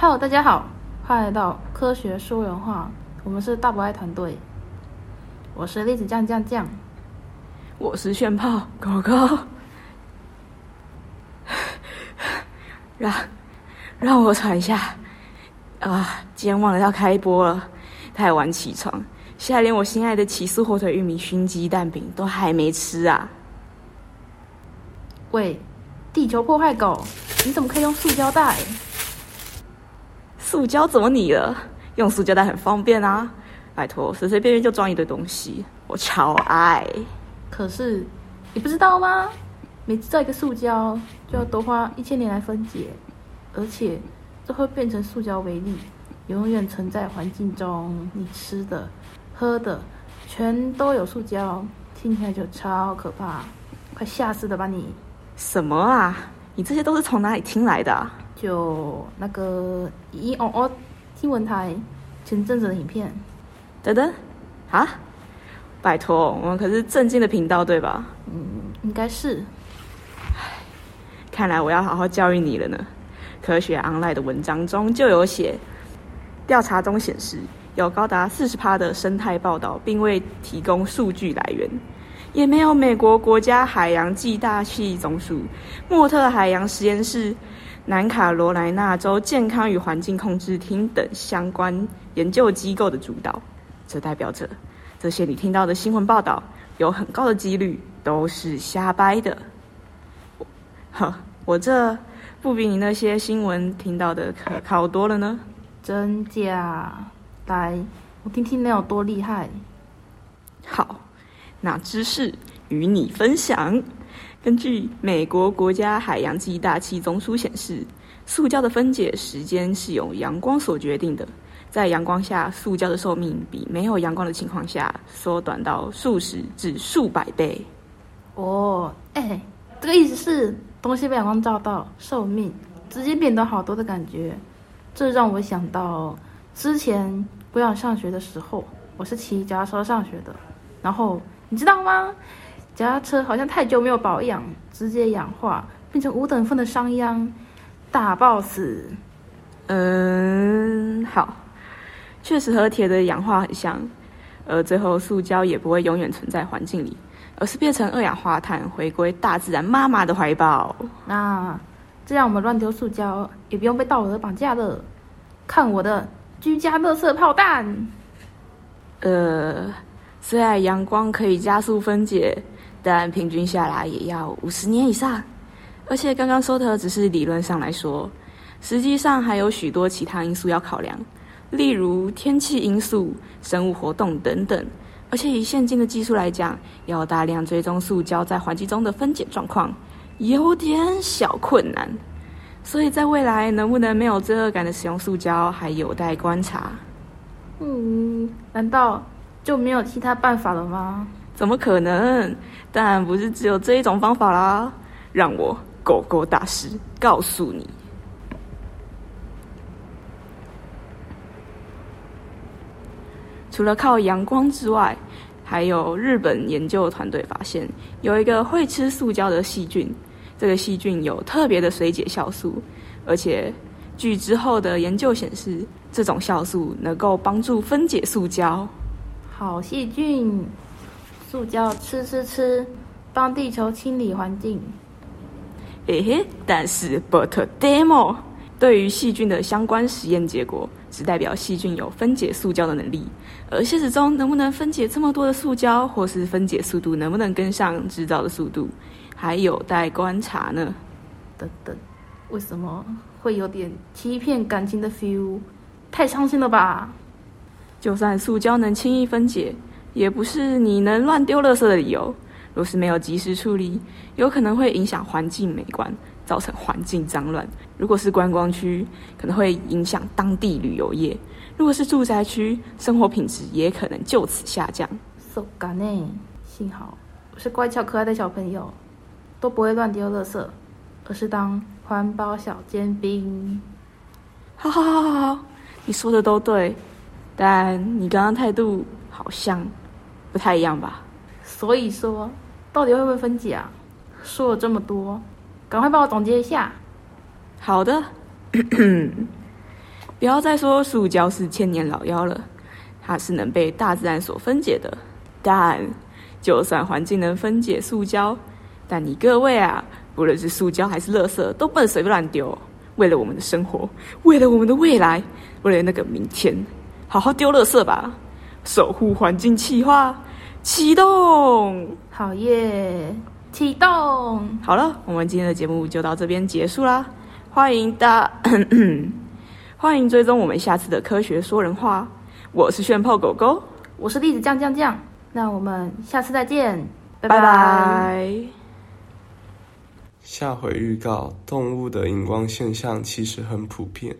Hello，大家好，欢迎来到科学说人话，我们是大博爱团队，我是栗子酱酱酱，我是炫炮狗狗，让让我喘一下啊！今天忘了要开播了，太晚起床，现在连我心爱的起司火腿玉米熏鸡蛋饼都还没吃啊！喂，地球破坏狗，你怎么可以用塑胶袋？塑胶怎么你了？用塑胶袋很方便啊！拜托，随随便便就装一堆东西，我超爱。可是你不知道吗？每制造一个塑胶就要多花一千年来分解，而且这会变成塑胶微粒，永远存在环境中。你吃的、喝的，全都有塑胶，听起来就超可怕，快吓死了吧你！什么啊？你这些都是从哪里听来的？就那个咦哦哦，新闻台前阵子的影片。等等，啊？拜托，我们可是正经的频道对吧？嗯，应该是。看来我要好好教育你了呢。科学 online 的文章中就有写，调查中显示，有高达四十趴的生态报道并未提供数据来源。也没有美国国家海洋暨大气总署、莫特海洋实验室、南卡罗来纳州健康与环境控制厅等相关研究机构的主导。这代表着，这些你听到的新闻报道有很高的几率都是瞎掰的。呵，我这不比你那些新闻听到的可靠多了呢。真假？来，我听听你有多厉害。好。那知识与你分享。根据美国国家海洋暨大气总署显示，塑胶的分解时间是由阳光所决定的。在阳光下，塑胶的寿命比没有阳光的情况下缩短到数十至数百倍。哦，哎，这个意思是东西被阳光照到，寿命直接变得好多的感觉。这让我想到之前不想上学的时候，我是骑脚踏车上学的，然后。你知道吗？脚踏车好像太久没有保养，直接氧化变成五等份的商鞅，大 boss。嗯，好，确实和铁的氧化很像，而最后塑胶也不会永远存在环境里，而是变成二氧化碳，回归大自然妈妈的怀抱。那这样我们乱丢塑胶也不用被道德绑架了。看我的居家乐色炮弹。呃。虽然阳光可以加速分解，但平均下来也要五十年以上。而且刚刚说的只是理论上来说，实际上还有许多其他因素要考量，例如天气因素、生物活动等等。而且以现今的技术来讲，要大量追踪塑胶在环境中的分解状况，有点小困难。所以在未来能不能没有罪恶感的使用塑胶，还有待观察。嗯，难道？就没有其他办法了吗？怎么可能？当然不是只有这一种方法啦！让我狗狗大师告诉你，除了靠阳光之外，还有日本研究团队发现有一个会吃塑胶的细菌，这个细菌有特别的水解酵素，而且据之后的研究显示，这种酵素能够帮助分解塑胶。好细菌，塑胶吃吃吃，帮地球清理环境。嘿嘿，但是 but demo 对于细菌的相关实验结果，只代表细菌有分解塑胶的能力，而现实中能不能分解这么多的塑胶，或是分解速度能不能跟上制造的速度，还有待观察呢。等等，为什么会有点欺骗感情的 feel？太伤心了吧！就算塑胶能轻易分解，也不是你能乱丢垃圾的理由。若是没有及时处理，有可能会影响环境美观，造成环境脏乱。如果是观光区，可能会影响当地旅游业；如果是住宅区，生活品质也可能就此下降。so 干呢？幸好我是乖巧可爱的小朋友，都不会乱丢垃圾，而是当环保小尖兵。好好好好好，你说的都对。但你刚刚态度好像不太一样吧？所以说，到底会不会分解啊？说了这么多，赶快帮我总结一下。好的，不要再说塑胶是千年老妖了，它是能被大自然所分解的。但就算环境能分解塑胶，但你各位啊，不论是塑胶还是垃圾，都不能随便乱丢。为了我们的生活，为了我们的未来，为了那个明天，好好丢垃圾吧！守护环境，气化启动。好耶，启动。好了，我们今天的节目就到这边结束啦。欢迎大，欢迎追踪我们下次的科学说人话。我是炫炮狗狗，我是栗子酱酱酱。那我们下次再见，拜拜拜。下回预告：动物的荧光现象其实很普遍。